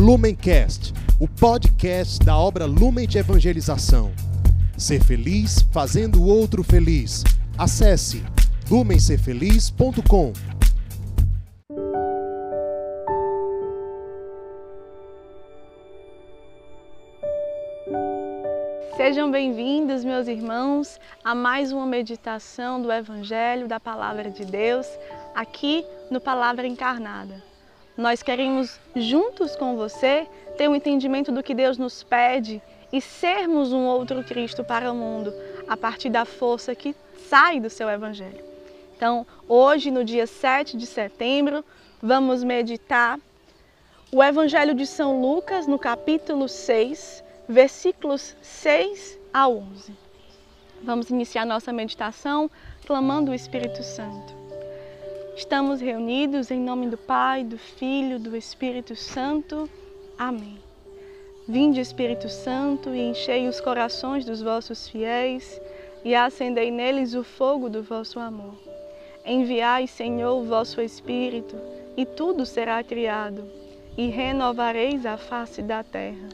Lumencast, o podcast da obra Lumen de Evangelização. Ser feliz fazendo o outro feliz. Acesse lumencerfeliz.com. Sejam bem-vindos, meus irmãos, a mais uma meditação do Evangelho, da Palavra de Deus, aqui no Palavra Encarnada. Nós queremos, juntos com você, ter um entendimento do que Deus nos pede e sermos um outro Cristo para o mundo, a partir da força que sai do seu Evangelho. Então, hoje, no dia 7 de setembro, vamos meditar o Evangelho de São Lucas, no capítulo 6, versículos 6 a 11. Vamos iniciar nossa meditação clamando o Espírito Santo. Estamos reunidos em nome do Pai, do Filho, do Espírito Santo. Amém. Vinde, Espírito Santo, e enchei os corações dos vossos fiéis e acendei neles o fogo do vosso amor. Enviai, Senhor, o vosso Espírito, e tudo será criado, e renovareis a face da terra.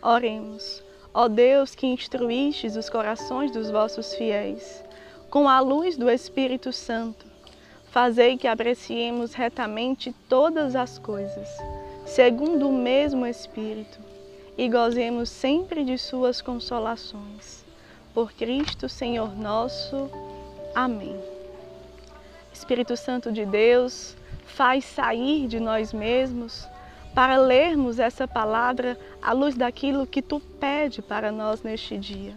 Oremos. Ó Deus que instruístes os corações dos vossos fiéis, com a luz do Espírito Santo, fazei que apreciemos retamente todas as coisas, segundo o mesmo Espírito, e gozemos sempre de suas consolações. Por Cristo, Senhor nosso. Amém. Espírito Santo de Deus, faz sair de nós mesmos para lermos essa palavra à luz daquilo que tu pede para nós neste dia.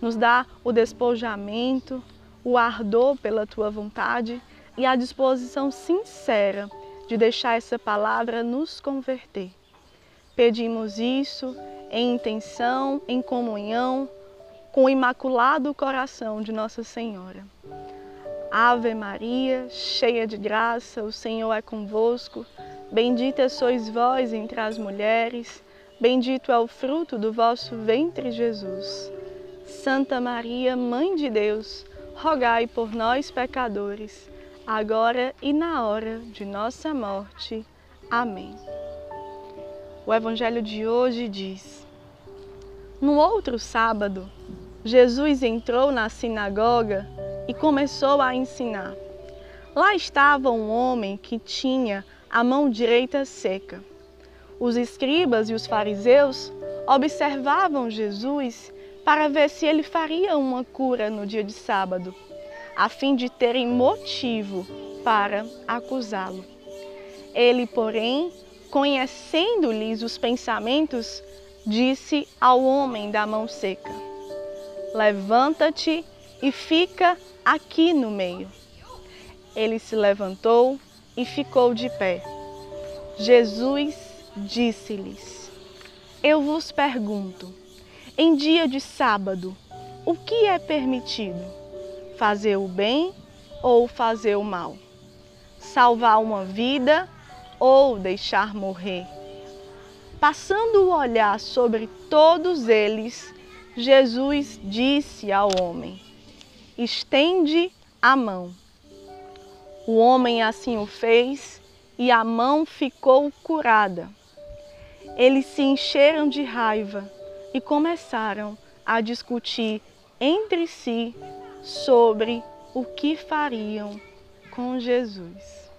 Nos dá o despojamento, o ardor pela tua vontade e a disposição sincera de deixar essa palavra nos converter. Pedimos isso em intenção, em comunhão com o imaculado coração de Nossa Senhora. Ave Maria, cheia de graça, o Senhor é convosco. Bendita sois vós entre as mulheres, bendito é o fruto do vosso ventre, Jesus. Santa Maria, Mãe de Deus, rogai por nós, pecadores, agora e na hora de nossa morte. Amém. O Evangelho de hoje diz: No outro sábado, Jesus entrou na sinagoga e começou a ensinar. Lá estava um homem que tinha a mão direita seca. Os escribas e os fariseus observavam Jesus para ver se ele faria uma cura no dia de sábado, a fim de terem motivo para acusá-lo. Ele, porém, conhecendo-lhes os pensamentos, disse ao homem da mão seca: Levanta-te e fica aqui no meio. Ele se levantou e ficou de pé. Jesus disse-lhes: Eu vos pergunto, em dia de sábado, o que é permitido? Fazer o bem ou fazer o mal? Salvar uma vida ou deixar morrer? Passando o olhar sobre todos eles, Jesus disse ao homem: Estende a mão. O homem assim o fez e a mão ficou curada. Eles se encheram de raiva e começaram a discutir entre si sobre o que fariam com Jesus.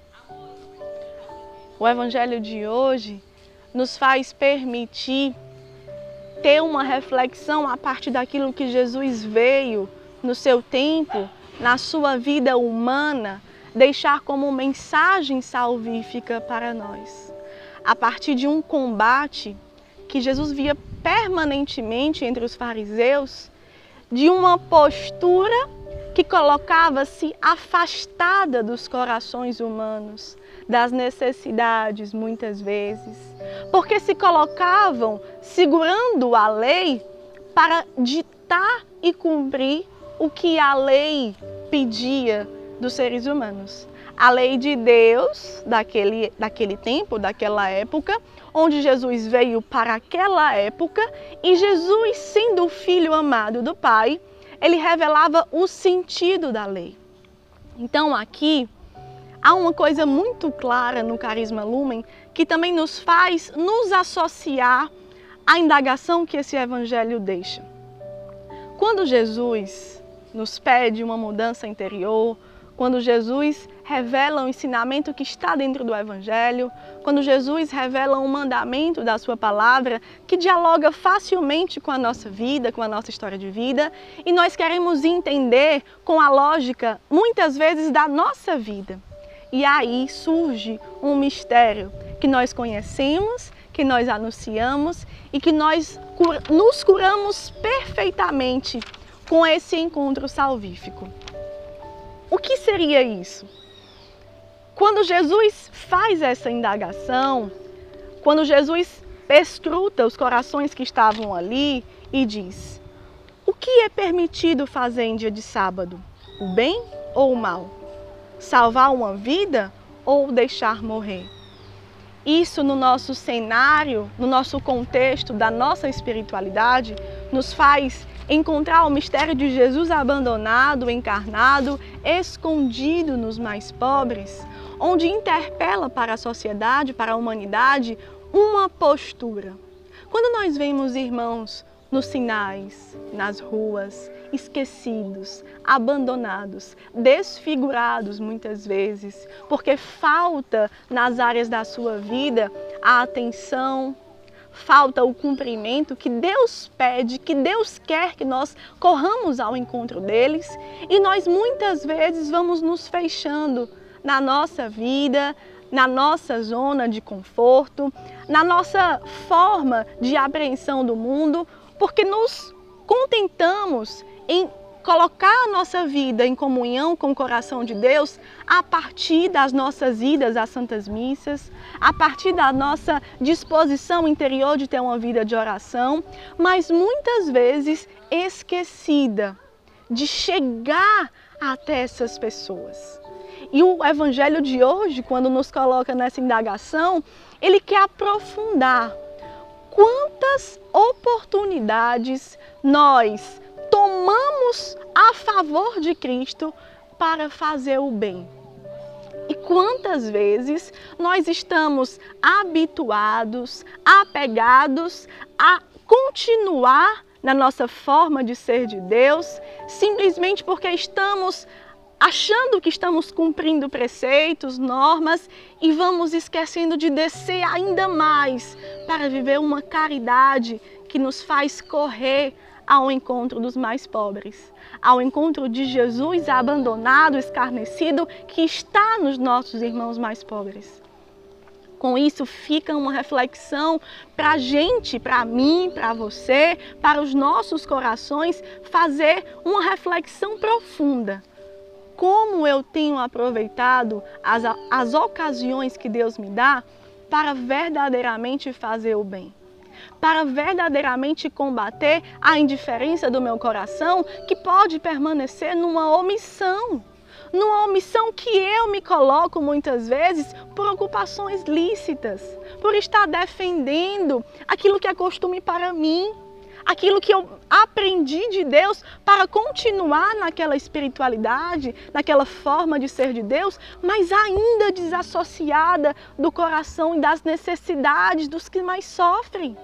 O Evangelho de hoje nos faz permitir ter uma reflexão a partir daquilo que Jesus veio no seu tempo, na sua vida humana, deixar como mensagem salvífica para nós. A partir de um combate que Jesus via permanentemente entre os fariseus, de uma postura que colocava-se afastada dos corações humanos, das necessidades muitas vezes, porque se colocavam segurando a lei para ditar e cumprir o que a lei pedia dos seres humanos. A lei de Deus daquele, daquele tempo, daquela época, onde Jesus veio para aquela época e Jesus, sendo o filho amado do Pai, ele revelava o sentido da lei. Então aqui há uma coisa muito clara no Carisma Lumen que também nos faz nos associar à indagação que esse evangelho deixa. Quando Jesus nos pede uma mudança interior, quando Jesus revela o ensinamento que está dentro do Evangelho, quando Jesus revela um mandamento da Sua palavra que dialoga facilmente com a nossa vida, com a nossa história de vida, e nós queremos entender com a lógica, muitas vezes, da nossa vida. E aí surge um mistério que nós conhecemos, que nós anunciamos e que nós nos curamos perfeitamente com esse encontro salvífico. O que seria isso? Quando Jesus faz essa indagação, quando Jesus escruta os corações que estavam ali e diz: O que é permitido fazer em dia de sábado? O bem ou o mal? Salvar uma vida ou deixar morrer? Isso no nosso cenário, no nosso contexto da nossa espiritualidade, nos faz encontrar o mistério de Jesus abandonado, encarnado, escondido nos mais pobres, onde interpela para a sociedade, para a humanidade, uma postura. Quando nós vemos irmãos nos sinais, nas ruas, esquecidos, abandonados, desfigurados muitas vezes, porque falta nas áreas da sua vida a atenção, falta o cumprimento que Deus pede, que Deus quer que nós corramos ao encontro deles, e nós muitas vezes vamos nos fechando na nossa vida, na nossa zona de conforto, na nossa forma de apreensão do mundo, porque nos contentamos em colocar a nossa vida em comunhão com o coração de Deus a partir das nossas idas às santas missas, a partir da nossa disposição interior de ter uma vida de oração, mas muitas vezes esquecida de chegar até essas pessoas. E o evangelho de hoje, quando nos coloca nessa indagação, ele quer aprofundar quantas oportunidades nós a favor de Cristo para fazer o bem. E quantas vezes nós estamos habituados, apegados a continuar na nossa forma de ser de Deus, simplesmente porque estamos achando que estamos cumprindo preceitos, normas e vamos esquecendo de descer ainda mais para viver uma caridade que nos faz correr ao encontro dos mais pobres, ao encontro de Jesus abandonado, escarnecido, que está nos nossos irmãos mais pobres. Com isso, fica uma reflexão para a gente, para mim, para você, para os nossos corações, fazer uma reflexão profunda como eu tenho aproveitado as, as ocasiões que Deus me dá para verdadeiramente fazer o bem. Para verdadeiramente combater a indiferença do meu coração que pode permanecer numa omissão. Numa omissão que eu me coloco muitas vezes por ocupações lícitas, por estar defendendo aquilo que é costume para mim, aquilo que eu aprendi de Deus para continuar naquela espiritualidade, naquela forma de ser de Deus, mas ainda desassociada do coração e das necessidades dos que mais sofrem.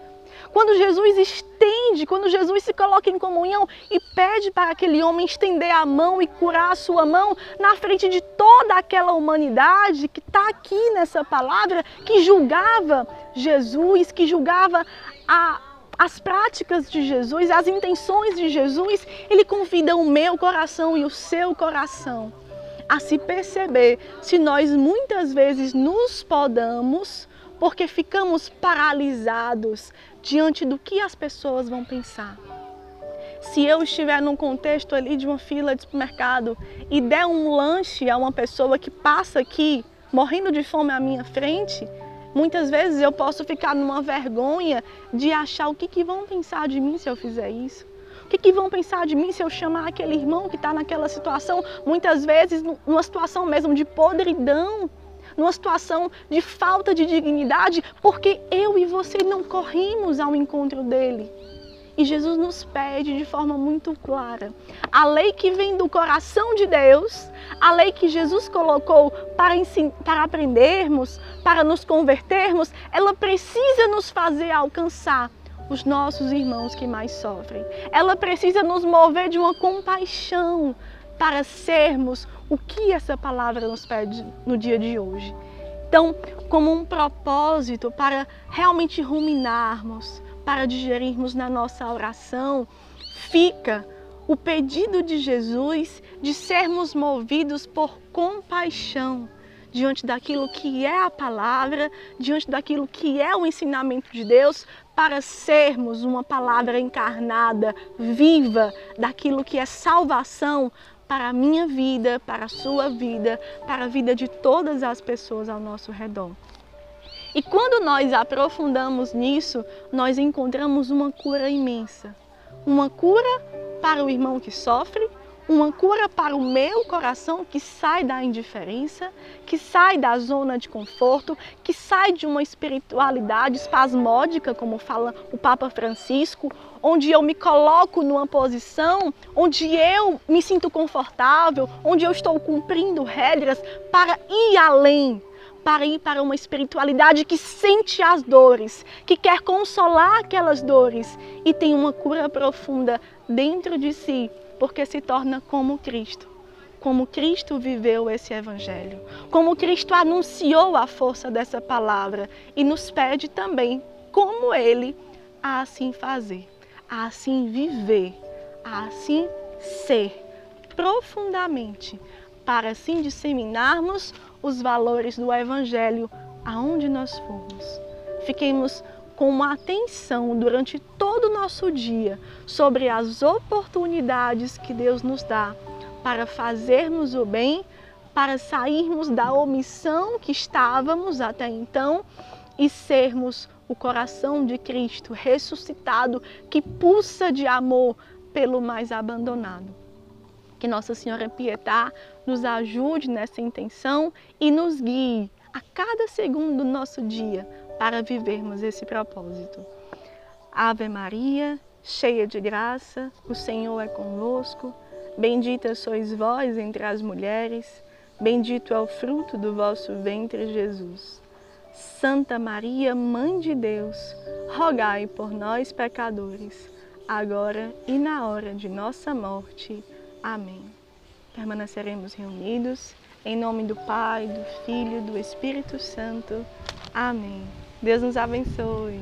Quando Jesus estende, quando Jesus se coloca em comunhão e pede para aquele homem estender a mão e curar a sua mão na frente de toda aquela humanidade que está aqui nessa palavra, que julgava Jesus, que julgava a, as práticas de Jesus, as intenções de Jesus, ele convida o meu coração e o seu coração a se perceber se nós muitas vezes nos podamos porque ficamos paralisados diante do que as pessoas vão pensar. Se eu estiver num contexto ali de uma fila de supermercado e der um lanche a uma pessoa que passa aqui morrendo de fome à minha frente, Muitas vezes eu posso ficar numa vergonha de achar o que, que vão pensar de mim se eu fizer isso. O que, que vão pensar de mim se eu chamar aquele irmão que está naquela situação, muitas vezes numa situação mesmo de podridão, numa situação de falta de dignidade, porque eu e você não corrimos ao encontro dele. E Jesus nos pede de forma muito clara: a lei que vem do coração de Deus, a lei que Jesus colocou para, para aprendermos, para nos convertermos, ela precisa nos fazer alcançar os nossos irmãos que mais sofrem. Ela precisa nos mover de uma compaixão para sermos o que essa palavra nos pede no dia de hoje. Então, como um propósito para realmente ruminarmos, para digerirmos na nossa oração, fica o pedido de Jesus de sermos movidos por compaixão diante daquilo que é a palavra, diante daquilo que é o ensinamento de Deus, para sermos uma palavra encarnada, viva, daquilo que é salvação para a minha vida, para a sua vida, para a vida de todas as pessoas ao nosso redor. E quando nós aprofundamos nisso, nós encontramos uma cura imensa. Uma cura para o irmão que sofre, uma cura para o meu coração que sai da indiferença, que sai da zona de conforto, que sai de uma espiritualidade espasmódica, como fala o Papa Francisco, onde eu me coloco numa posição onde eu me sinto confortável, onde eu estou cumprindo regras para ir além, para ir para uma espiritualidade que sente as dores, que quer consolar aquelas dores e tem uma cura profunda dentro de si porque se torna como Cristo. Como Cristo viveu esse Evangelho, como Cristo anunciou a força dessa palavra e nos pede também, como Ele, a assim fazer, a assim viver, a assim ser profundamente, para assim disseminarmos os valores do Evangelho aonde nós formos. Fiquemos com uma atenção durante todo o nosso dia sobre as oportunidades que Deus nos dá para fazermos o bem, para sairmos da omissão que estávamos até então e sermos o coração de Cristo ressuscitado que pulsa de amor pelo mais abandonado. Que Nossa Senhora Pietá nos ajude nessa intenção e nos guie a cada segundo do nosso dia para vivermos esse propósito. Ave Maria, cheia de graça, o Senhor é convosco. Bendita sois vós entre as mulheres, bendito é o fruto do vosso ventre, Jesus. Santa Maria, Mãe de Deus, rogai por nós, pecadores, agora e na hora de nossa morte. Amém. Permaneceremos reunidos em nome do Pai, do Filho do Espírito Santo. Amém. Deus nos abençoe.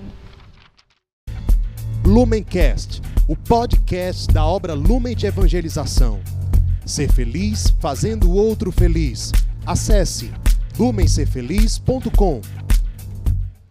Lumencast, o podcast da obra Lumen de Evangelização. Ser feliz fazendo o outro feliz. Acesse lumencerfeliz.com.